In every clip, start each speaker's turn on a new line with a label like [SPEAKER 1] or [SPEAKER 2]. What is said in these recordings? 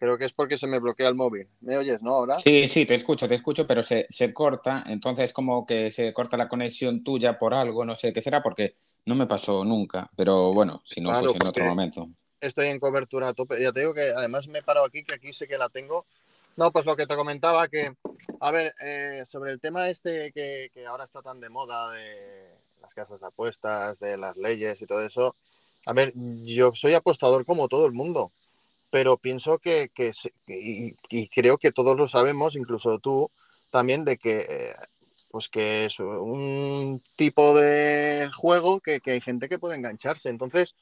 [SPEAKER 1] Creo que es porque se me bloquea el móvil. ¿Me oyes, no? Ahora.
[SPEAKER 2] Sí, sí, te escucho, te escucho, pero se, se corta. Entonces, como que se corta la conexión tuya por algo, no sé qué será, porque no me pasó nunca. Pero bueno, si no,
[SPEAKER 1] Claro,
[SPEAKER 2] pues en otro momento.
[SPEAKER 1] Estoy en cobertura a tope. Ya te digo que además me he parado aquí, que aquí sé que la tengo. No, pues lo que te comentaba, que, a ver, eh, sobre el tema este que, que ahora está tan de moda de las casas de apuestas, de las leyes y todo eso. A ver, yo soy apostador como todo el mundo, pero pienso que, que y, y creo que todos lo sabemos, incluso tú también, de que, eh, pues que es un tipo de juego que, que hay gente que puede engancharse. Entonces,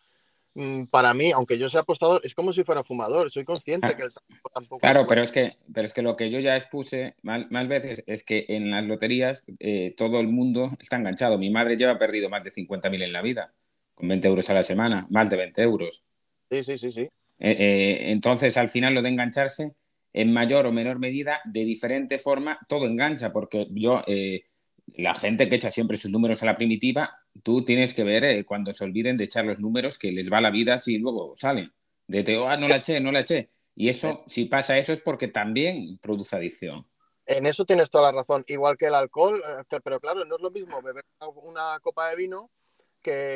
[SPEAKER 1] mm, para mí, aunque yo sea apostador, es como si fuera fumador. Soy consciente que el tampoco.
[SPEAKER 2] Claro, pero es que, pero es que lo que yo ya expuse mal- más veces es que en las loterías eh, todo el mundo está enganchado. Mi madre lleva perdido más de 50.000 en la vida, con 20 euros a la semana, más de 20 euros.
[SPEAKER 1] Sí, sí, sí, sí.
[SPEAKER 2] Eh, eh, entonces, al final, lo de engancharse, en mayor o menor medida, de diferente forma, todo engancha, porque yo, eh, la gente que echa siempre sus números a la primitiva, tú tienes que ver eh, cuando se olviden de echar los números que les va la vida si luego salen. De te, ah, no la eché, no la eché. Y eso, si pasa eso, es porque también produce adicción.
[SPEAKER 1] En eso tienes toda la razón. Igual que el alcohol, pero claro, no es lo mismo beber una copa de vino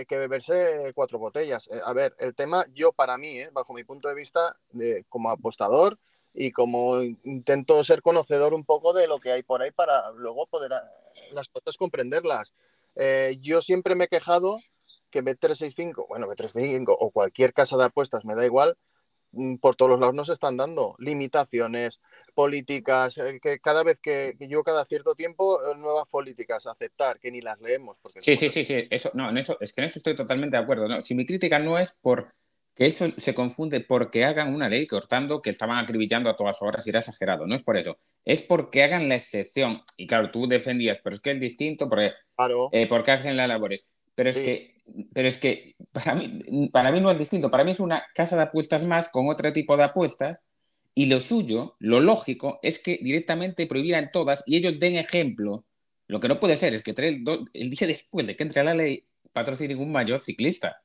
[SPEAKER 1] que, beberse cuatro botellas. Eh, a ver, el tema, yo para mí, eh, bajo mi punto de vista, de, como apostador y como intento ser conocedor un poco de lo que hay por ahí para luego poder a- las cosas comprenderlas. Eh, yo siempre me he quejado que Bet365, bueno, Bet365 o cualquier casa de apuestas, me da igual, por todos los lados nos están dando limitaciones, políticas, eh, que cada vez que, que yo cada cierto tiempo eh, nuevas políticas aceptar, que ni las leemos. Porque
[SPEAKER 2] Sí, sí, sí, sí. Eso, no, en eso, es que en eso estoy totalmente de acuerdo. ¿no? Si mi crítica no es por que eso se confunde porque hagan una ley cortando que estaban acribillando a todas horas y era exagerado. No es por eso. Es porque hagan la excepción. Y claro, tú defendías, pero es que es distinto porque,
[SPEAKER 1] Claro,
[SPEAKER 2] eh, porque hacen las labores. Pero es que, pero es que para mí, para mí no es distinto. Para mí es una casa de apuestas más con otro tipo de apuestas. Y lo suyo, lo lógico, es que directamente prohibieran todas y ellos den ejemplo. Lo que no puede ser es que do- el día después de que entre la ley patrocinen un mayor ciclista.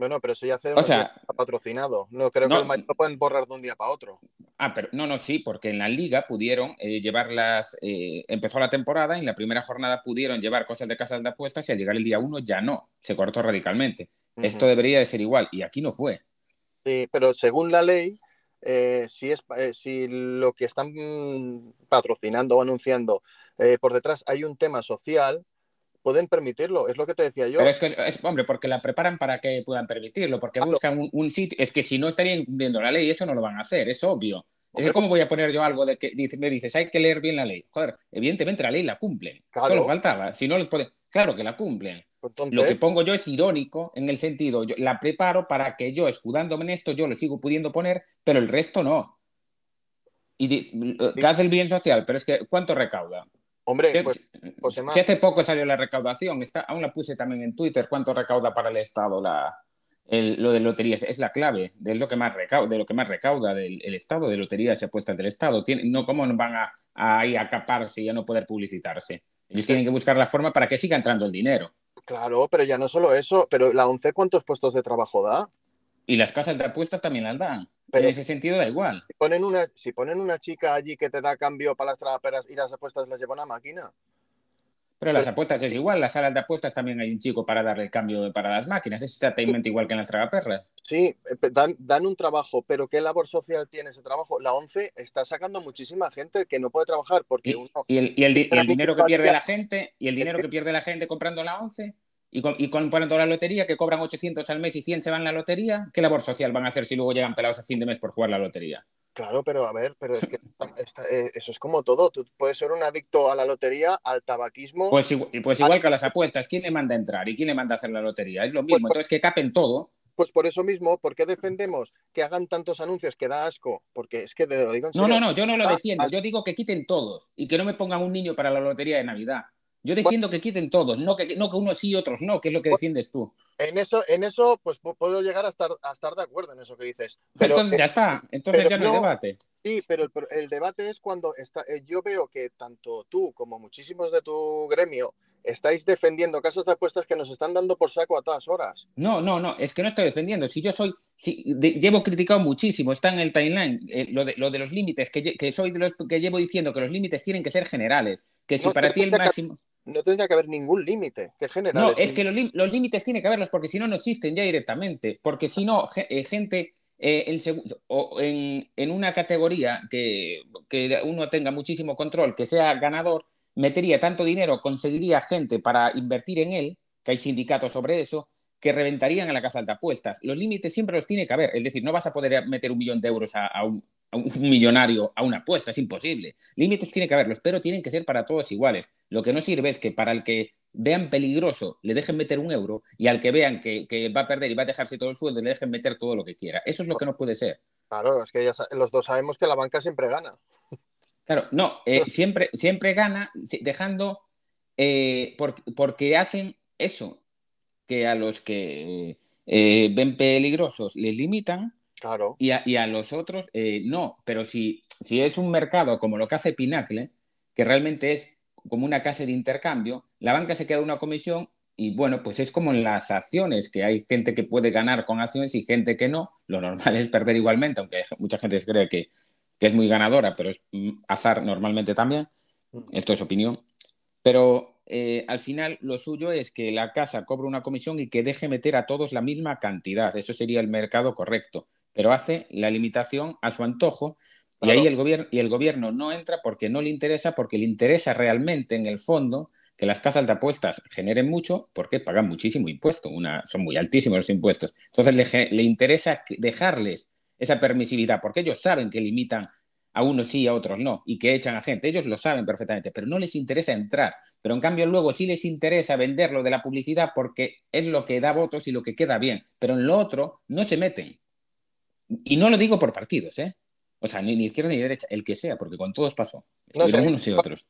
[SPEAKER 1] Bueno, pero eso ya hace
[SPEAKER 2] O sea-
[SPEAKER 1] patrocinado. No creo
[SPEAKER 2] No.
[SPEAKER 1] que el mayor lo pueden borrar de un día para otro.
[SPEAKER 2] Ah, pero no, no, sí, porque en la liga pudieron eh, llevarlas, eh, empezó la temporada, y en la primera jornada pudieron llevar cosas de casas de apuestas y al llegar el día uno ya no, se cortó radicalmente. Esto debería de ser igual y aquí no fue.
[SPEAKER 1] Sí, pero según la ley, eh, si, es, eh, si lo que están patrocinando o anunciando eh, por detrás hay un tema social, pueden permitirlo. Es lo que te decía yo.
[SPEAKER 2] Pero es que, es, hombre, porque la preparan para que puedan permitirlo, porque
[SPEAKER 1] Claro.
[SPEAKER 2] buscan un, un sitio. Es que si no estarían incumpliendo la ley, eso no lo van a hacer, es obvio. Es
[SPEAKER 1] Hombre,
[SPEAKER 2] que, ¿cómo voy a poner yo algo de que me dices, hay que leer bien la ley? Joder, evidentemente la ley la cumplen.
[SPEAKER 1] Claro.
[SPEAKER 2] Solo faltaba. Si no les pueden. Claro que la cumplen.
[SPEAKER 1] entonces,
[SPEAKER 2] Lo que pongo yo es irónico en el sentido, yo la preparo para que yo, escudándome en esto, yo lo sigo pudiendo poner, pero el resto no. Y que hace el bien social, pero es que ¿cuánto recauda?
[SPEAKER 1] Hombre, pues Mar,
[SPEAKER 2] si hace poco salió la recaudación, está, aún la puse también en Twitter, cuánto recauda para el Estado la, el- lo de loterías. Es la clave de lo que más recauda, de lo que más recauda del el Estado, de loterías y apuestas del Estado. Tiene- no, ¿Cómo van a, a, ahí a caparse y a no poder publicitarse? Ellos tienen que buscar la forma para que siga entrando el dinero.
[SPEAKER 1] claro, pero ya no solo eso, pero la ONCE, ¿cuántos puestos de trabajo da?
[SPEAKER 2] Y las casas de apuestas también las dan.
[SPEAKER 1] Pero-
[SPEAKER 2] en ese sentido da igual.
[SPEAKER 1] Si ponen, una, si ponen una chica allí que te da cambio para las traperas y las apuestas las lleva una máquina.
[SPEAKER 2] Pero las
[SPEAKER 1] Pero-
[SPEAKER 2] apuestas es igual. Las salas de apuestas también hay un chico para darle el cambio para las máquinas. Es exactamente igual que en las tragaperras.
[SPEAKER 1] Sí, eh, dan, dan un trabajo, pero ¿qué labor social tiene ese trabajo? La ONCE está sacando muchísima gente que no puede trabajar porque
[SPEAKER 2] Y,
[SPEAKER 1] uno...
[SPEAKER 2] y el, y el y el dinero que pierde la gente, y el dinero que pierde la gente comprando la 11 y, com- y comprando la lotería, que cobran 800 al mes y 100 se van a la lotería, ¿qué labor social van a hacer si luego llegan pelados a fin de mes por jugar la lotería?
[SPEAKER 1] Claro, pero a ver, pero es que eh, eso es como todo. Tú puedes ser un adicto a la lotería, al tabaquismo.
[SPEAKER 2] Pues, igual, pues igual que a las apuestas, ¿quién le manda a entrar y quién le manda a hacer la lotería? Es lo mismo,
[SPEAKER 1] Pues-
[SPEAKER 2] entonces que capen todo.
[SPEAKER 1] Pues por eso mismo, ¿por qué defendemos que hagan tantos anuncios que da asco? Porque es que te lo digo en
[SPEAKER 2] No,
[SPEAKER 1] serio.
[SPEAKER 2] no, no, yo no lo
[SPEAKER 1] Ah,
[SPEAKER 2] defiendo.
[SPEAKER 1] ah.
[SPEAKER 2] Yo digo que quiten todos y que no me pongan un niño para la lotería de Navidad. Yo defiendo que quiten todos, no que, no que unos sí y otros no, que es lo que defiendes tú.
[SPEAKER 1] En eso, en eso, pues pu- puedo llegar a estar, a estar de acuerdo en eso que dices. Pero
[SPEAKER 2] entonces ya está, entonces ya no hay debate.
[SPEAKER 1] sí, pero el, el debate es cuando está, eh, yo veo que tanto tú como muchísimos de tu gremio estáis defendiendo casas de apuestas que nos están dando por saco a todas horas.
[SPEAKER 2] No, no, no, es que no estoy defendiendo. Si yo soy, sí, llevo criticado muchísimo, está en el timeline, eh, lo, de, lo de los límites, que, que, soy de los que llevo diciendo que los límites tienen que ser generales, que si para ti el máximo...
[SPEAKER 1] no tendría que haber ningún límite, que general.
[SPEAKER 2] No, es que los, los, límites tienen que haberlos porque si no, no existen ya directamente, porque si no, eh, gente... Eh, en, en, una categoría que, que uno tenga muchísimo control, que sea ganador, metería tanto dinero, conseguiría gente para invertir en él, que hay sindicatos sobre eso, que reventarían a la casa de apuestas. Los límites siempre los tiene que haber. Es decir, no vas a poder meter un millón de euros a, un, millonario a una apuesta, es imposible. Límites tiene que haberlos, pero tienen que ser para todos iguales. Lo que no sirve es que para el que vean peligroso le dejen meter un euro y al que vean que, va a perder y va a dejarse todo el sueldo le dejen meter todo lo que quiera. Eso es lo que no puede ser.
[SPEAKER 1] Claro, es que ya los dos sabemos que la banca siempre gana.
[SPEAKER 2] Claro, no, eh, siempre, siempre gana dejando eh, porque hacen eso, que a los que eh, ven peligrosos les limitan
[SPEAKER 1] claro.
[SPEAKER 2] y, a, los otros eh, no. Pero si, si es un mercado como lo que hace Pinacle, que realmente es como una casa de intercambio, la banca se queda una comisión y bueno, pues es como en las acciones, que hay gente que puede ganar con acciones y gente que no. Lo normal es perder igualmente, aunque mucha gente cree que, que es muy ganadora, pero es mm, azar normalmente también. Mm. Esto es opinión. Pero eh, al final lo suyo es que la casa cobre una comisión y que deje meter a todos la misma cantidad. Eso sería el mercado correcto. Pero hace la limitación a su antojo y ahí el gobierno, y el gobierno no entra porque no le interesa, porque le interesa realmente en el fondo que las casas de apuestas generen mucho porque pagan muchísimo impuesto, una, son muy altísimos los impuestos. Entonces le, le interesa dejarles esa permisividad porque ellos saben que limitan a unos sí, a otros no, y que echan a gente. Ellos lo saben perfectamente, pero no les interesa entrar. Pero en cambio luego sí les interesa venderlo de la publicidad porque es lo que da votos y lo que queda bien. Pero en lo otro no se meten. Y no lo digo por partidos, ¿eh? O sea, ni, izquierda ni derecha, el que sea, porque con todos pasó. No unos y otros.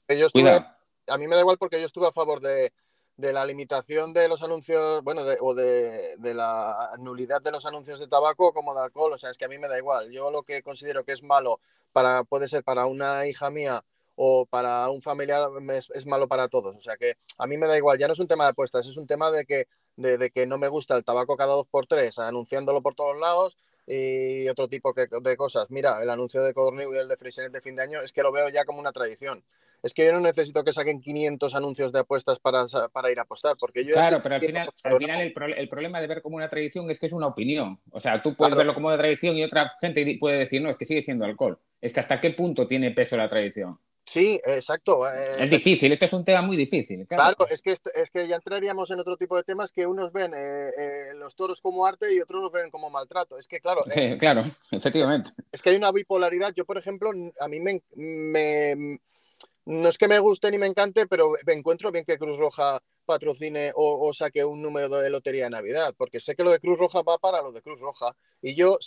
[SPEAKER 1] A mí me da igual porque yo estuve a favor de, de la limitación de los anuncios, bueno, o de, de, la nulidad de los anuncios de tabaco como de alcohol. O sea, es que a mí me da igual. Yo lo que considero que es malo para, puede ser para una hija mía o para un familiar, es, malo para todos. O sea que a mí me da igual, ya no es un tema de apuestas, es un tema de que, de, que no me gusta el tabaco cada dos por tres, anunciándolo por todos lados y otro tipo de cosas. Mira, el anuncio de Codorniu y el de Freixenet de fin de año es que lo veo ya como una tradición. Es que yo no necesito que saquen 500 anuncios de apuestas para, para ir a apostar, porque yo...
[SPEAKER 2] Claro, pero al final, al final el, el, problema de ver como una tradición es que es una opinión. O sea, tú puedes verlo como una tradición y otra gente puede decir, no, es que sigue siendo alcohol. Es que hasta qué punto tiene peso la tradición.
[SPEAKER 1] Sí, exacto.
[SPEAKER 2] Eh, es difícil, este es un tema muy difícil.
[SPEAKER 1] Claro, es, que, es que ya entraríamos en otro tipo de temas que unos ven eh, eh, los toros como arte y otros los ven como maltrato. Es que, claro.
[SPEAKER 2] claro, efectivamente.
[SPEAKER 1] Es que hay una bipolaridad. Yo, por ejemplo, a mí me, me, No es que me guste ni me encante, pero me encuentro bien que Cruz Roja patrocine o, saque un número de lotería de Navidad, porque sé que lo de Cruz Roja va para lo de Cruz Roja. Y yo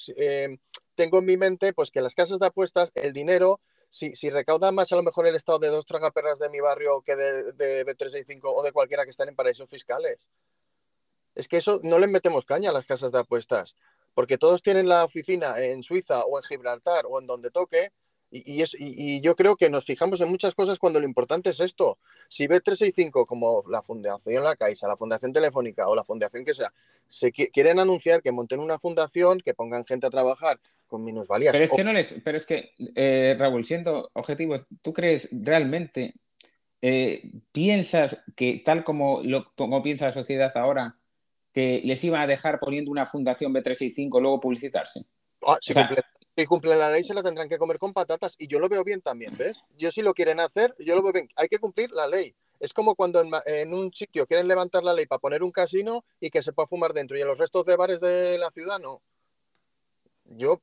[SPEAKER 1] tengo en mi mente pues que las casas de apuestas, el dinero, si, si recaudan más a lo mejor el estado de dos tragaperras de mi barrio que de, de B365 o de cualquiera que estén en paraísos fiscales. Es que eso no le metemos caña a las casas de apuestas, porque todos tienen la oficina en Suiza o en Gibraltar o en donde toque y, es, y, yo creo que nos fijamos en muchas cosas cuando lo importante es esto. Si B365, como la Fundación La Caixa, la Fundación Telefónica o la Fundación que sea, se quieren anunciar que monten una fundación, que pongan gente a trabajar con minusvalías.
[SPEAKER 2] Pero es que no les, pero es que, eh, Raúl, siendo objetivos, ¿tú crees realmente, eh, piensas que tal como, lo, como piensa la sociedad ahora, que les iban a dejar poniendo una fundación B365 luego publicitarse?
[SPEAKER 1] Ah, sí, si cumplen la ley se la tendrán que comer con patatas y yo lo veo bien también, ¿ves? Yo si lo quieren hacer, yo lo veo bien. Hay que cumplir la ley. Es como cuando en, un sitio quieren levantar la ley para poner un casino y que se pueda fumar dentro y en los restos de bares de la ciudad no. Yo,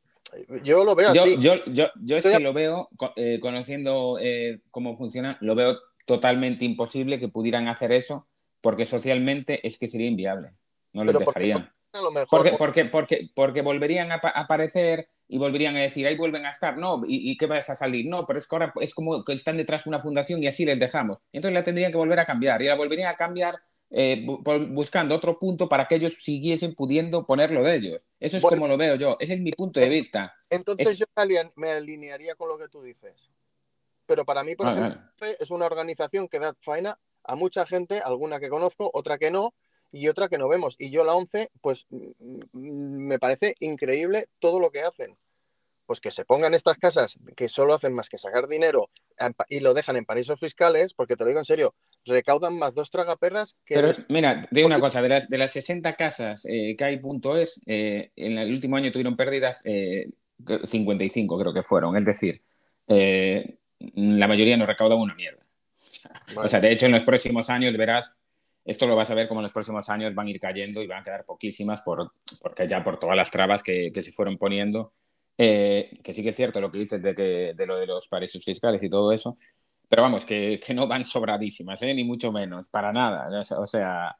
[SPEAKER 1] yo lo veo así.
[SPEAKER 2] Yo, yo, yo es que lo veo, eh, conociendo eh, cómo funciona, lo veo totalmente imposible que pudieran hacer eso porque socialmente es que sería inviable. No lo dejarían. porque, porque, porque, porque volverían a aparecer y volverían a decir, ahí vuelven a estar, no, ¿y, qué vas a salir? No, pero es que ahora es como que están detrás de una fundación y así les dejamos. Entonces la tendrían que volver a cambiar y la volverían a cambiar eh, buscando otro punto para que ellos siguiesen pudiendo ponerlo de ellos. Eso es como lo veo yo, ese es mi punto de vista.
[SPEAKER 1] Entonces yo me alinearía con lo que tú dices. Pero para mí, por ah, ejemplo, es una organización que da faena a mucha gente, alguna que conozco, otra que no, y otra que no vemos. Y yo la 11, pues mm, mm, me parece increíble todo lo que hacen. Pues que se pongan estas casas que solo hacen más que sacar dinero y lo dejan en paraísos fiscales, porque te lo digo en serio, recaudan más dos tragaperras que...
[SPEAKER 2] Pero mira, digo una cosa, de las, de las 60 casas eh, que hay punto es, eh, en el último año tuvieron pérdidas 55 creo que fueron, es decir, la mayoría no recaudan una mierda. O sea, de hecho, en los próximos años verás, esto lo vas a ver como en los próximos años van a ir cayendo y van a quedar poquísimas por, porque ya por todas las trabas que, que se fueron poniendo. Eh, que sí que es cierto lo que dices de, que, de lo de los paraísos fiscales y todo eso, pero vamos, que, que no van sobradísimas, ¿eh? ni mucho menos, para nada. O sea,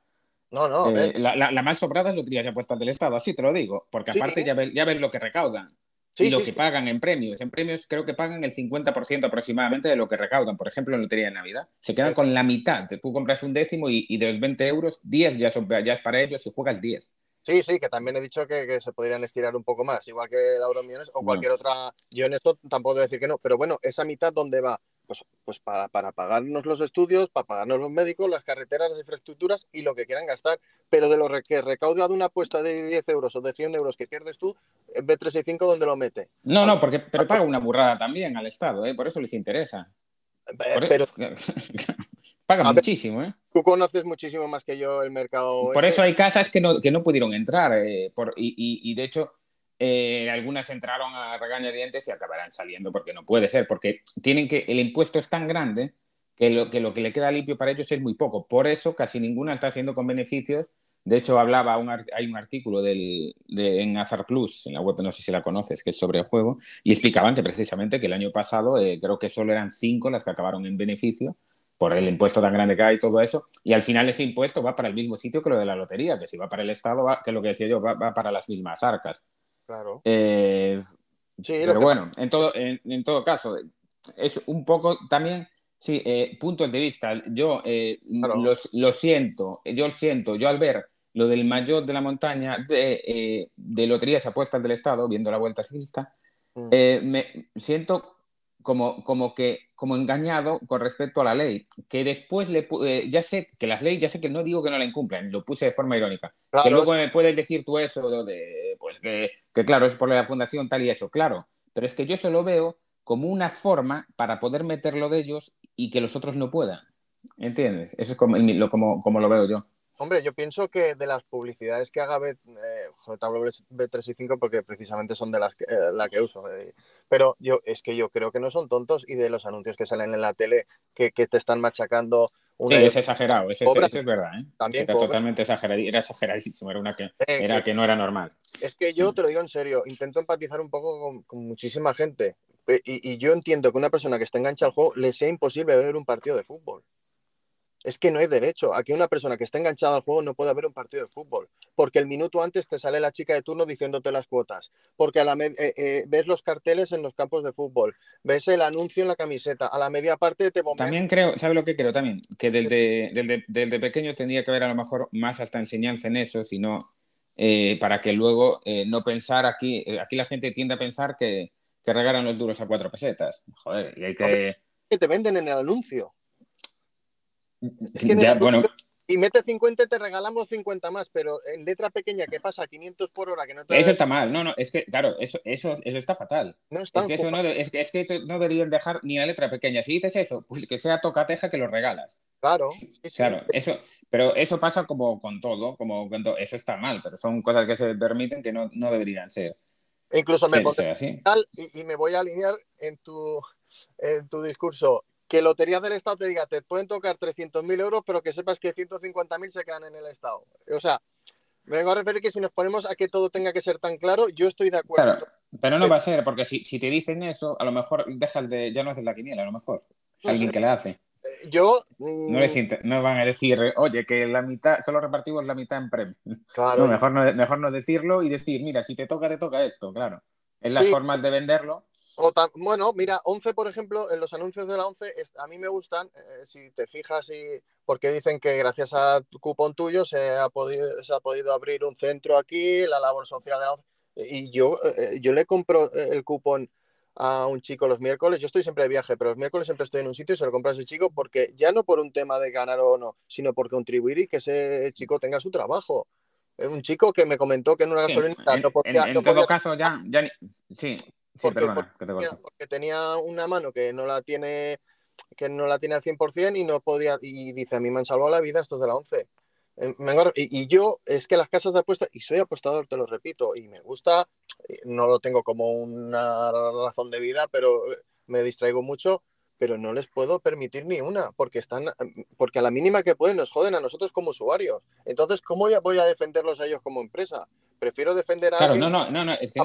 [SPEAKER 1] no, no,
[SPEAKER 2] eh, la, la, más sobrada es Loterías y Apuestas del Estado, así te lo digo, porque aparte ya, ves, ya ves lo que recaudan y lo que pagan en premios. En premios creo que pagan el 50% aproximadamente de lo que recaudan. Por ejemplo, en Lotería de Navidad. Se quedan con la mitad. Tú compras un décimo y, de los 20 euros, 10 ya, son, ya es para ellos y juegas 10.
[SPEAKER 1] Sí, sí, que también he dicho que, se podrían estirar un poco más, igual que la Euromillones o cualquier otra. Yo en esto tampoco voy decir que no, pero bueno, esa mitad, ¿dónde va? Pues, pues para, pagarnos los estudios, para pagarnos los médicos, las carreteras, las infraestructuras y lo que quieran gastar. Pero de lo que recauda de una apuesta de 10 euros o de 100 euros que pierdes tú, B365, ¿dónde lo mete?
[SPEAKER 2] No, no, porque pero paga una burrada también al Estado, ¿eh? por eso les interesa.
[SPEAKER 1] E- pero,
[SPEAKER 2] paga muchísimo, ¿eh?
[SPEAKER 1] Tú conoces muchísimo más que yo el mercado.
[SPEAKER 2] Por eso hay casas que no, que no pudieron entrar. Eh, por, y, y, y, de hecho, eh, algunas entraron a regañadientes y acabarán saliendo porque no puede ser, porque tienen que, el impuesto es tan grande que lo, que lo que le queda limpio para ellos es muy poco. Por eso casi ninguna está siendo con beneficios. De hecho, hablaba, un, hay un artículo del, de, en Azar Plus, en la web, no sé si la conoces, que es sobre el juego, y explicaban que precisamente que el año pasado eh, creo que solo eran cinco las que acabaron en beneficio por el impuesto tan grande que hay y todo eso, y al final ese impuesto va para el mismo sitio que lo de la lotería, que si va para el Estado, va, que lo que decía yo, va, va para las mismas arcas.
[SPEAKER 1] Claro.
[SPEAKER 2] Eh, pero bueno, en todo, en, todo caso, es un poco también, sí, eh, puntos de vista. Yo eh, lo siento, yo lo siento, yo al ver lo del mayor de la montaña de, de loterías apuestas del Estado, viendo la vuelta ciclista, mm. me siento como, como que como engañado con respecto a la ley, que después le eh, ya sé que las leyes, ya sé que no digo que no la incumplan, lo puse de forma irónica, que luego me puedes decir tú eso de, pues que, que, claro, es por la fundación tal y eso, claro, pero es que yo se lo veo como una forma para poder meterlo de ellos y que los otros no puedan, ¿entiendes? Eso es como, lo, como, como lo veo yo.
[SPEAKER 1] Hombre, yo pienso que de las publicidades que haga B, eh, B365, porque precisamente son de las que, eh, la que uso, eh, pero yo es que yo creo que no son tontos y de los anuncios que salen en la tele que, que te están machacando.
[SPEAKER 2] Una sí, es exagerado, eso es, verdad. ¿eh? También era totalmente exagerado, era exageradísimo, era una que, era que, no era normal.
[SPEAKER 1] Es que yo te lo digo en serio, intento empatizar un poco con, con muchísima gente y, y, yo entiendo que una persona que está enganchada al juego le sea imposible ver un partido de fútbol. Es que no hay derecho. Aquí una persona que está enganchada al juego no puede haber un partido de fútbol. Porque el minuto antes te sale la chica de turno diciéndote las cuotas. Porque a la eh, eh, ves los carteles en los campos de fútbol. Ves el anuncio en la camiseta. A la media parte te
[SPEAKER 2] También creo, ¿sabe lo que creo también? Que del de, del del de pequeños tendría que haber a lo mejor más hasta enseñanza en eso, sino eh, para que luego no pensar aquí. aquí la gente tiende a pensar que, que regalan los duros a cuatro pesetas. Joder, y hay que.
[SPEAKER 1] Que te venden en el anuncio
[SPEAKER 2] bueno.
[SPEAKER 1] Y mete 50 te regalamos 50 más, pero en letra pequeña que pasa 500 por hora que no
[SPEAKER 2] Eso está mal, no, no, es que, claro, eso, eso, eso está fatal. No es, que eso no, es, que, es que eso no deberían dejar ni la letra pequeña. Si dices eso, pues que sea tocateja que lo regalas.
[SPEAKER 1] Claro.
[SPEAKER 2] Claro, eso, pero eso pasa como con todo, como con eso está mal, pero son cosas que se permiten que no, no deberían ser.
[SPEAKER 1] incluso me sí, y, y, me voy a alinear en tu, en tu discurso que Loterías del Estado te diga, te pueden tocar 300.000 euros, pero que sepas que 150.000 se quedan en el Estado. O sea, me vengo a referir que si nos ponemos a que todo tenga que ser tan claro, yo estoy de acuerdo.
[SPEAKER 2] Claro, pero no va a ser, porque si, si te dicen eso, a lo mejor dejas de, ya no haces la quiniela, a lo mejor. alguien que le hace.
[SPEAKER 1] Eh, yo.
[SPEAKER 2] No, les no, van a decir, oye, que la mitad, solo repartimos la mitad en premio. Claro. No, mejor, no, mejor no decirlo y decir, mira, si te toca, te toca esto, claro. Es la forma de venderlo
[SPEAKER 1] bueno, mira, 11, por ejemplo, en los anuncios de la 11, a mí me gustan, eh, si te fijas, y, porque dicen que gracias a tu cupón tuyo se ha, podido, se ha podido abrir un centro aquí, la labor social de la 11. Y yo, eh, yo le compro el cupón a un chico los miércoles, yo estoy siempre de viaje, pero los miércoles siempre estoy en un sitio y se lo compro a ese chico porque ya no por un tema de ganar o no, sino por contribuir y que ese chico tenga su trabajo. Un chico que me comentó que en una gasolina
[SPEAKER 2] no podía. En, todo caso, ya, ya sí,
[SPEAKER 1] porque, porque, tenía una mano que no la tiene que no la tiene al 100% y no podía y dice a mí me han salvado la vida estos de la 11 eh, y, yo es que las casas de apuesta y soy apostador te lo repito y me gusta eh, no lo tengo como una razón de vida pero eh, me distraigo mucho pero no les puedo permitir ni una porque están porque a la mínima que pueden nos joden a nosotros como usuarios. Entonces cómo voy a defenderlos a ellos como empresa prefiero defender a
[SPEAKER 2] Claro, no, no, no, no, es que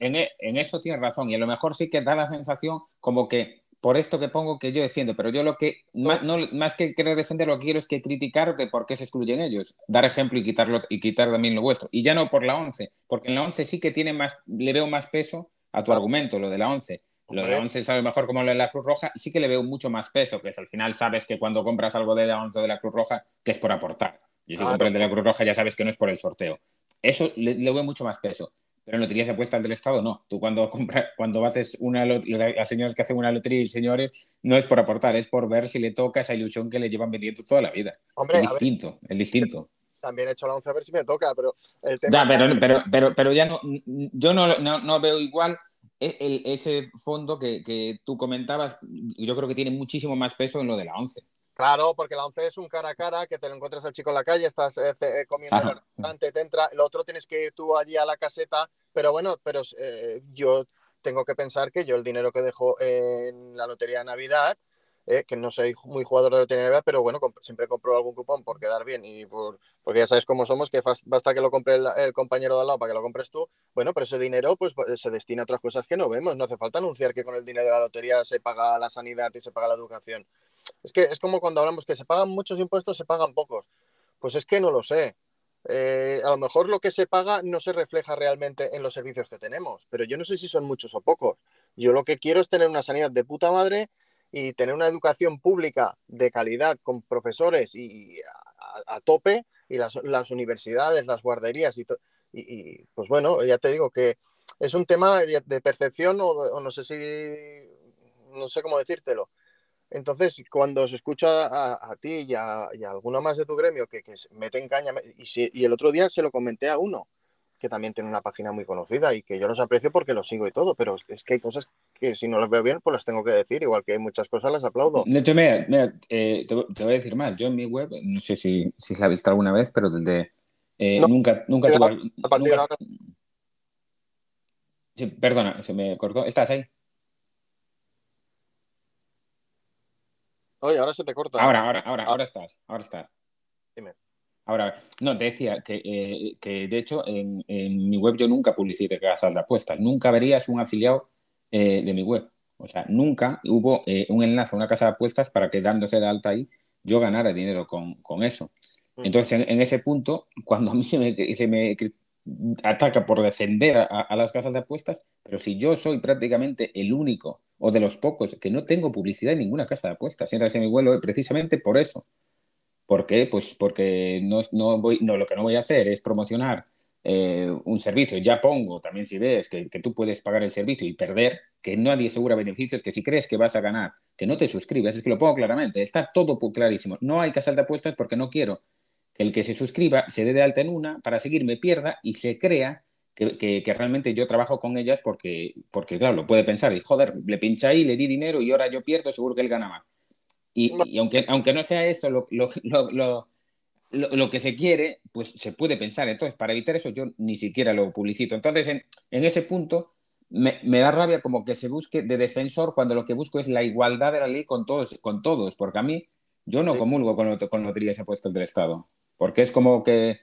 [SPEAKER 2] en, eso tienes razón y a lo mejor sí que da la sensación como que por esto que pongo que yo defiendo, pero yo lo que, más, no, más que querer defender, lo que quiero es que criticar de por qué se excluyen ellos, dar ejemplo y, quitarlo, y quitar también lo vuestro. Y ya no por la 11, porque en la 11 sí que tiene más, le veo más peso a tu argumento, lo de la 11. Lo de la 11 es a lo mejor como lo de la Cruz Roja, sí que le veo mucho más peso, que es al final sabes que cuando compras algo de la 11 o de la Cruz Roja, que es por aportar. Y si compras el de la Cruz Roja ya sabes que no es por el sorteo. Eso le, veo mucho más peso. Pero en loterías apuestas del Estado no. Tú cuando compras, cuando haces una las señoras que hacen una lotería y señores, no es por aportar, es por ver si le toca esa ilusión que le llevan vendiendo toda la vida. Hombre, es distinto, es distinto.
[SPEAKER 1] También he hecho la once a ver si me toca, pero
[SPEAKER 2] el tema pero, pero, pero, ya no, yo no, no, veo igual el, ese fondo que, que, tú comentabas, yo creo que tiene muchísimo más peso en lo de la once.
[SPEAKER 1] Claro, porque la once es un cara a cara, que te lo encuentras al chico en la calle, estás eh, eh, comiendo en el restaurante, te entra, el otro tienes que ir tú allí a la caseta, pero bueno, pero eh, yo tengo que pensar que yo el dinero que dejo en la lotería de Navidad, que no soy muy jugador de lotería de Navidad, pero bueno, siempre compro algún cupón por quedar bien y por, porque ya sabes cómo somos, que basta que lo compre el, compañero de al lado para que lo compres tú, bueno, pero ese dinero pues se destina a otras cosas que no vemos, no hace falta anunciar que con el dinero de la lotería se paga la sanidad y se paga la educación. Es que es como cuando hablamos que se pagan muchos impuestos, se pagan pocos. Pues es que no lo sé. Eh, a lo mejor lo que se paga no se refleja realmente en los servicios que tenemos, pero yo no sé si son muchos o pocos. Yo lo que quiero es tener una sanidad de puta madre y tener una educación pública de calidad con profesores y a, tope y las, universidades, las guarderías y, y, pues bueno, ya te digo que es un tema de, percepción o no sé si, no sé cómo decírtelo, entonces, cuando se escucha a, ti y a, alguno más de tu gremio que, que meten caña, y, y el otro día se lo comenté a uno, que también tiene una página muy conocida y que yo los aprecio porque los sigo y todo, pero es que hay cosas que si no las veo bien, pues las tengo que decir, igual que hay muchas cosas las aplaudo.
[SPEAKER 2] De mira, eh, te, voy a decir más, yo en mi web, no sé si, si la has visto alguna vez, pero desde eh, nunca, nunca tuve... Sí, perdona, se me cortó. ¿Estás ahí?
[SPEAKER 1] Oye, ahora se te corta.
[SPEAKER 2] Ahora, ahora, ahora, ahora estás, ahora estás. Dime. Ahora, no, te decía que, eh, que de hecho en, mi web yo nunca publicité casas de apuestas, nunca verías un afiliado eh, de mi web. O sea, nunca hubo eh, un enlace a una casa de apuestas para que dándose de alta ahí yo ganara dinero con, con eso. Mm. Entonces, en, ese punto, cuando a mí se me, se me ataca por defender a, las casas de apuestas, pero si yo soy prácticamente el único o de los pocos que no tengo publicidad en ninguna casa de apuestas. Entras en mi vuelo precisamente por eso. ¿Por qué? Pues porque no, no, voy, no, lo que no voy a hacer es promocionar eh, un servicio. Ya pongo también si ves que, que, tú puedes pagar el servicio y perder, que nadie asegura beneficios, que si crees que vas a ganar, que no te suscribas, es que lo pongo claramente, está todo clarísimo. No hay casas de apuestas porque no quiero el que se suscriba se dé de alta en una para seguirme pierda y se crea que, realmente yo trabajo con ellas porque, porque, claro, lo puede pensar y joder, le pinché ahí, le di dinero y ahora yo pierdo, seguro que él gana más. Y, aunque, aunque no sea eso lo, lo, lo, lo, que se quiere, pues se puede pensar. Entonces, para evitar eso, yo ni siquiera lo publicito. Entonces, en, en ese punto, me, me, da rabia como que se busque de defensor cuando lo que busco es la igualdad de la ley con todos, con todos porque a mí, yo no comulgo con, con loterías apuestas del Estado, porque es como que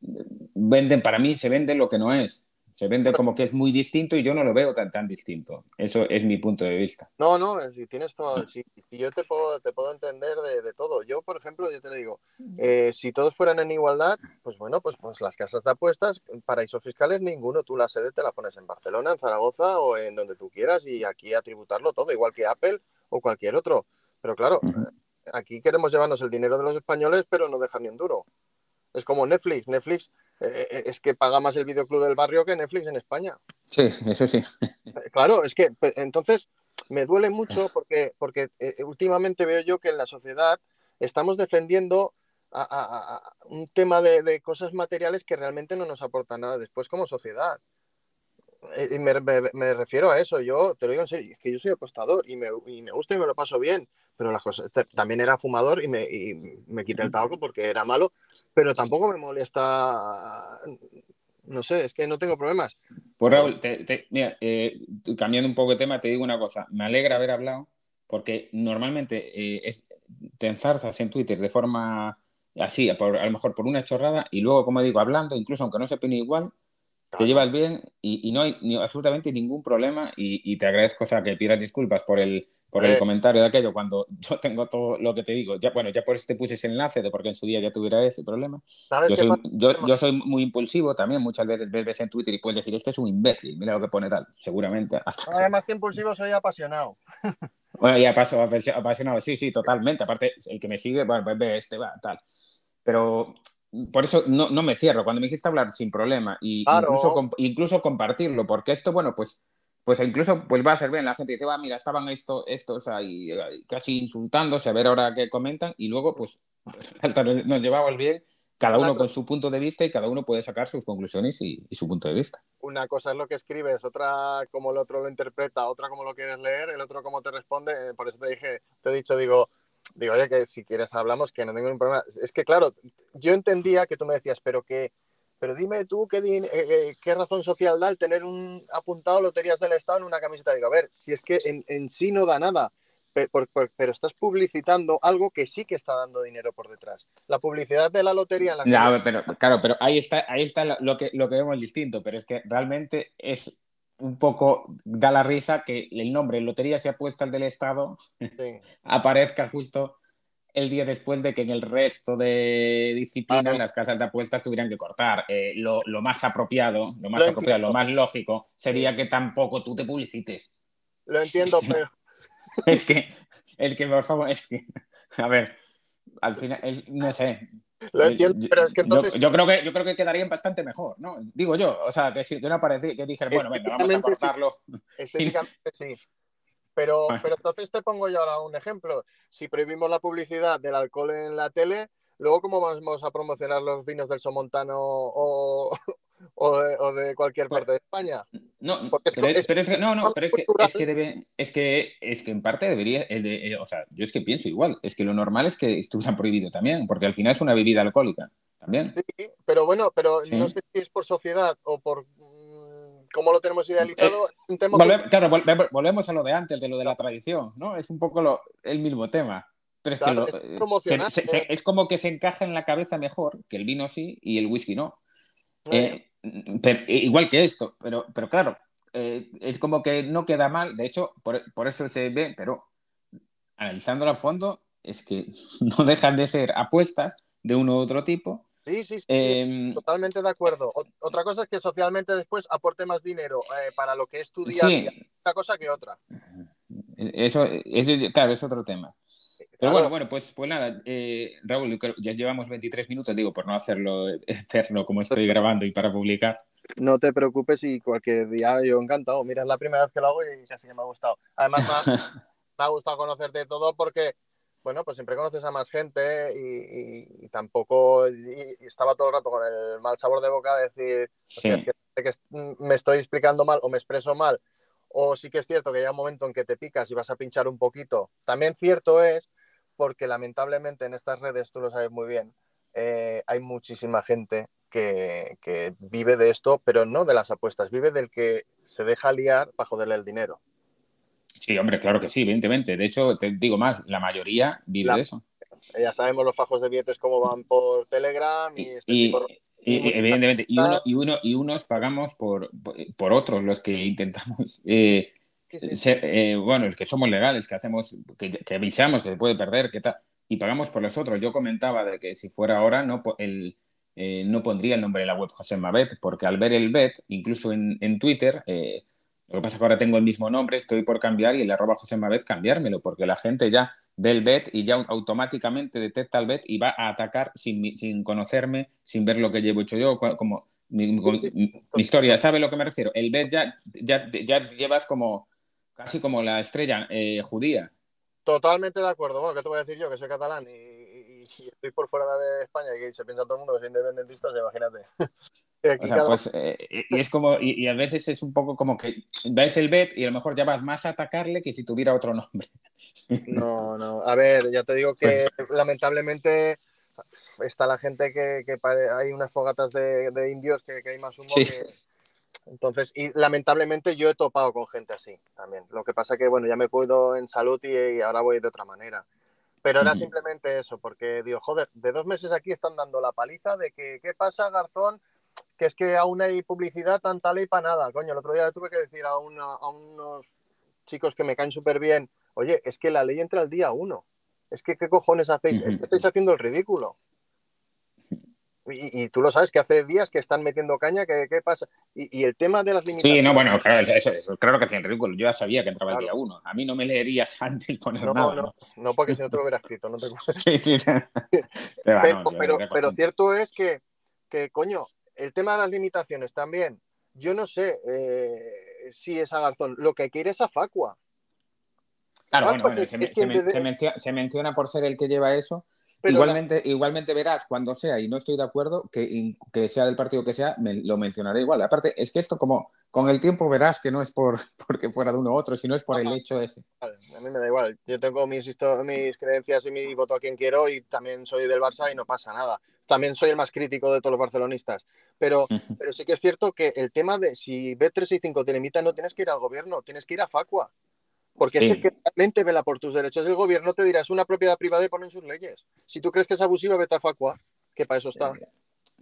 [SPEAKER 2] venden, para mí se vende lo que no es. Se vende como que es muy distinto y yo no lo veo tan, tan distinto. Eso es mi punto de vista.
[SPEAKER 1] No, no, si tienes todo, si, yo te puedo, te puedo entender de, todo. Yo, por ejemplo, yo te digo, eh, si todos fueran en igualdad, pues bueno, pues, pues las casas de apuestas, paraísos fiscales, ninguno. Tú la sede te la pones en Barcelona, en Zaragoza o en donde tú quieras y aquí a tributarlo todo, igual que Apple o cualquier otro. Pero claro, aquí queremos llevarnos el dinero de los españoles, pero no dejar ni un duro. Es como Netflix. Netflix eh, eh, es que paga más el videoclub del barrio que Netflix en España.
[SPEAKER 2] Sí, eso sí.
[SPEAKER 1] Claro, es que entonces me duele mucho porque, porque últimamente veo yo que en la sociedad estamos defendiendo a, un tema de, cosas materiales que realmente no nos aportan nada después como sociedad. Y me, refiero a eso, yo te lo digo en serio, es que yo soy apostador y me, y me gusta y me lo paso bien, pero las cosas, también era fumador y me, y me quité el tabaco porque era malo, pero tampoco me molesta, no sé, es que no tengo problemas.
[SPEAKER 2] Pues Raúl, mira, eh, cambiando un poco de tema, te digo una cosa, me alegra haber hablado porque normalmente eh, es, te enzarzas en Twitter de forma así, a lo mejor por una chorrada, y luego, como digo, hablando, incluso aunque no se opine igual, te llevas bien y, no hay ni, absolutamente ningún problema y, te agradezco o sea, que pidas disculpas por el, por el comentario de aquello cuando yo tengo todo lo que te digo. Ya, bueno, ya por eso te puse ese enlace de porque en su día ya tuviera ese problema. Yo soy, yo, soy, muy impulsivo también, muchas veces ves en Twitter y puedes decir, este es un imbécil, mira lo que pone tal, seguramente.
[SPEAKER 1] Hasta Además que impulsivo soy apasionado.
[SPEAKER 2] Bueno, ya paso apasionado, sí, sí, totalmente. Aparte, el que me sigue, bueno, pues ve este, va, tal. Pero por eso no, no, me cierro. Cuando me dijiste hablar sin problema y incluso, incluso compartirlo, porque esto, bueno, pues pues incluso pues va a hacer bien. La gente dice, va, mira, estaban esto, estos ahí casi insultándose, a ver ahora qué comentan, y luego, pues, nos llevamos bien, cada uno con su punto de vista y cada uno puede sacar sus conclusiones y, su punto de vista.
[SPEAKER 1] Una cosa es lo que escribes, otra como el otro lo interpreta, otra como lo quieres leer, el otro como te responde. Eh, por eso te dije, te he dicho, digo, digo, oye, que si quieres hablamos, que no tengo ningún problema. Es que, claro, yo entendía que tú me decías, pero que pero dime tú qué, eh, eh, qué razón social da el tener un apuntado Loterías del Estado en una camiseta. Digo, a ver, si es que en, sí no da nada, pero, estás publicitando algo que sí que está dando dinero por detrás. La publicidad de la lotería en la
[SPEAKER 2] ya, pero, Claro, pero ahí está, ahí está lo que, lo que vemos distinto, pero es que realmente es un poco, da la risa que el nombre Lotería se apuesta al del Estado aparezca justo el día después de que en el resto de disciplinas las casas de apuestas tuvieran que cortar. Eh, lo, más apropiado, lo más apropiado, lo más lógico sería que tampoco tú te publicites.
[SPEAKER 1] Lo entiendo, pero...
[SPEAKER 2] es que, es que, por favor, es que, a ver, al final, no sé.
[SPEAKER 1] Lo entiendo, pero es que entonces...
[SPEAKER 2] Yo, creo que, yo creo que quedarían bastante mejor, ¿no? Digo yo, o sea, que si que no parecía, que dije, bueno, venga, vamos a cortarlo.
[SPEAKER 1] Estéticamente sí. Pero, pero entonces te pongo yo ahora un ejemplo. Si prohibimos la publicidad del alcohol en la tele, luego ¿cómo vamos a promocionar los vinos del Somontano o, o, de, cualquier parte de España?
[SPEAKER 2] No, pero, es, que, no, no, pero es que, es que, debe, es que, es que en parte debería, el de, eh, o sea, yo es que pienso igual, es que lo normal es que estuvieran prohibido también, porque al final es una bebida alcohólica también.
[SPEAKER 1] Sí, pero bueno, pero no sé si es por sociedad o por cómo lo tenemos idealizado.
[SPEAKER 2] Eh, claro, volvemos a lo de antes, de lo de la tradición, ¿no? Es un poco el mismo tema. Pero es que es, como que se encaja en la cabeza mejor que el vino sí y el whisky no. Eh, igual que esto, pero, pero claro, eh, es como que no queda mal. De hecho, por, por eso se ve, pero analizándolo a fondo, es que no dejan de ser apuestas de uno u otro tipo
[SPEAKER 1] Sí, sí, sí, em, totalmente de acuerdo. otra cosa es que socialmente después aporte más dinero eh, para lo que es tu día esta cosa que otra.
[SPEAKER 2] Eso, claro, es otro tema. Pero bueno, bueno, pues, pues nada, eh, Raúl, ya llevamos 23 minutos, digo, por no hacerlo eterno como estoy grabando y para publicar.
[SPEAKER 1] No te preocupes y cualquier día yo encantado. Mira, es la primera vez que lo hago y casi que me ha gustado. Además, me ha gustado conocerte todo porque bueno, pues siempre conoces a más gente y, tampoco estaba todo el rato con el mal sabor de boca de decir que, me estoy explicando mal o me expreso mal. O sí que es cierto que llega un momento en que te picas y vas a pinchar un poquito. También cierto es, porque lamentablemente en estas redes, tú lo sabes muy bien, eh, hay muchísima gente que, que, vive de esto, pero no de las apuestas, vive del que se deja liar para joderle el dinero.
[SPEAKER 2] Sí, hombre, claro que sí, evidentemente. De hecho, te digo más, la mayoría vive de eso.
[SPEAKER 1] Ya sabemos los fajos de billetes cómo van por Telegram y,
[SPEAKER 2] este evidentemente, y uno, y uno y unos pagamos por, por otros, los que intentamos eh, eh, bueno, el que somos legales, que hacemos, que, avisamos que se puede perder, que tal, y pagamos por los otros. Yo comentaba de que si fuera ahora no el, eh, no pondría el nombre de la web José Mabet, porque al ver el bet, incluso en, en Twitter, Lo que pasa es que ahora tengo el mismo nombre, estoy por cambiar y el arroba José Mabez cambiármelo, porque la gente ya ve el bet y ya automáticamente detecta el bet y va a atacar sin, sin conocerme, sin ver lo que llevo hecho yo, como mi, historia, ¿sabe lo que me refiero? El bet ya, ya, ya llevas como casi como la estrella eh, judía.
[SPEAKER 1] Totalmente de acuerdo. Bueno, ¿qué te voy a decir yo? Que soy catalán y, estoy por fuera de España y se piensa todo el mundo que soy independentista, imagínate.
[SPEAKER 2] o sea, pues, eh, y es como, y, a veces es un poco como que ves el bet y a lo mejor ya vas más a atacarle que si tuviera otro nombre.
[SPEAKER 1] No, no. A ver, ya te digo que lamentablemente está la gente que, hay unas fogatas de, indios que, hay más humo que entonces, y lamentablemente yo he topado con gente así también. Lo que pasa que, bueno, ya me puedo en salud y, ahora voy de otra manera. Pero era simplemente eso, porque digo, joder, de dos meses aquí están dando la paliza de que, ¿qué pasa, Garzón? Que es que aún hay publicidad, tanta ley para nada. Coño, el otro día le tuve que decir a, a unos chicos que me caen súper bien, oye, es que la ley entra el día uno. Es que, ¿qué cojones hacéis? Es que estáis haciendo el ridículo. Y, tú lo sabes que hace días que están metiendo caña, ¿qué, qué pasa? Y, el tema de las limitaciones.
[SPEAKER 2] Sí, no, bueno, claro, eso, eso claro que hacían ridículo. Yo ya sabía que entraba el día uno. A mí no me leerías antes poner
[SPEAKER 1] no,
[SPEAKER 2] nada.
[SPEAKER 1] No, no, porque si no te lo hubiera escrito, no te Sí, sí. pero, pero, cierto es que, que, coño, el tema de las limitaciones también, yo no sé eh, si es a Garzón. Lo que quiere es a Facua.
[SPEAKER 2] Claro, bueno, bueno se, menciona, por ser el que lleva eso. igualmente, igualmente verás cuando sea, y no estoy de acuerdo, que, que sea del partido que sea, me, lo mencionaré igual. Aparte, es que esto como con el tiempo verás que no es por porque fuera de uno u otro, sino es por el hecho ese.
[SPEAKER 1] a mí me da igual. Yo tengo mis, mis creencias y mi voto a quien quiero y también soy del Barça y no pasa nada. También soy el más crítico de todos los barcelonistas. Pero, pero sí que es cierto que el tema de si B365 te limita, no tienes que ir al gobierno, tienes que ir a Facua porque es el que realmente vela por tus derechos. El gobierno te dirá, es una propiedad privada y ponen sus leyes. Si tú crees que es abusiva, vete a Facua, que para eso está.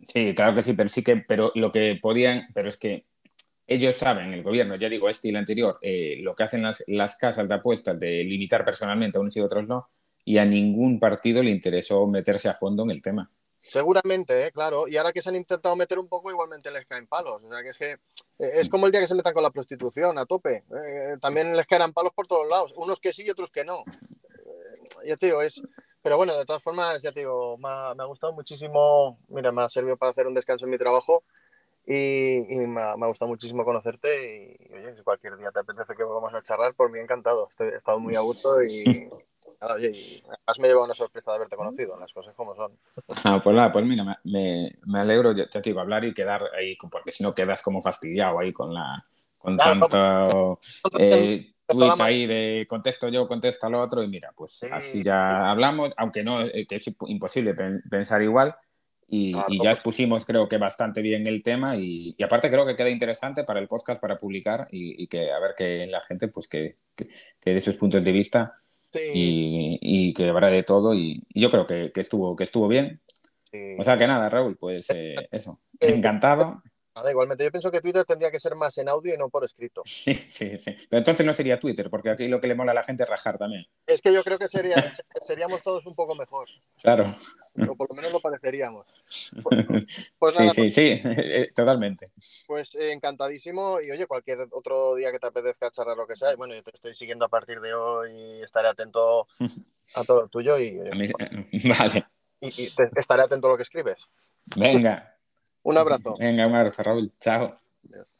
[SPEAKER 2] Sí, claro que sí, pero sí que, pero lo que podían, pero es que ellos saben, el gobierno, ya digo, este y el anterior, eh, lo que hacen las, las casas de apuestas de limitar personalmente a unos y otros no, y a ningún partido le interesó meterse a fondo en el tema.
[SPEAKER 1] Seguramente, ¿eh? claro. Y ahora que se han intentado meter un poco, igualmente les caen palos. O sea, que es que eh, es como el día que se metan con la prostitución a tope. Eh, también les caerán palos por todos lados. Unos que sí y otros que no. ya te digo, es. Pero bueno, de todas formas, ya te digo, me ha, gustado muchísimo. Mira, me ha servido para hacer un descanso en mi trabajo. Y, me, ha, gustado muchísimo conocerte. Y oye, si cualquier día te apetece que vamos a charlar, por mí encantado. Estoy, he estado muy a gusto y. además me lleva una sorpresa de haberte conocido, las cosas como son.
[SPEAKER 2] Ah, pues nada, pues mira, me, me alegro, ya te digo, hablar y quedar ahí, porque si no quedas como fastidiado ahí con la con tanto eh, tweet ahí de contesto yo, contesto al otro y mira, pues así ya hablamos, aunque no, eh, que es imposible pensar igual. Y, ya expusimos creo que bastante bien el tema y, aparte creo que queda interesante para el podcast para publicar y, que a ver que la gente pues que, que, que de sus puntos de vista y, que habrá de todo y, yo creo que, estuvo, que estuvo bien. O sea que nada, Raúl, pues eh, eso, encantado.
[SPEAKER 1] Igualmente, yo pienso que Twitter tendría que ser más en audio y no por escrito.
[SPEAKER 2] Sí, sí, sí. Pero entonces no sería Twitter, porque aquí lo que le mola a la gente es rajar también.
[SPEAKER 1] Es que yo creo que sería, seríamos todos un poco mejor.
[SPEAKER 2] Claro.
[SPEAKER 1] O por lo menos lo pareceríamos.
[SPEAKER 2] Pues, pues sí, sí, pues sí, eh, totalmente.
[SPEAKER 1] Pues eh, encantadísimo y oye, cualquier otro día que te apetezca charlar lo que sea, bueno, yo te estoy siguiendo a partir de hoy y estaré atento a todo lo tuyo y,
[SPEAKER 2] vale.
[SPEAKER 1] y, estaré atento a lo que escribes.
[SPEAKER 2] Venga.
[SPEAKER 1] Un abrazo.
[SPEAKER 2] Venga, un abrazo, Raúl. Chao. Adiós.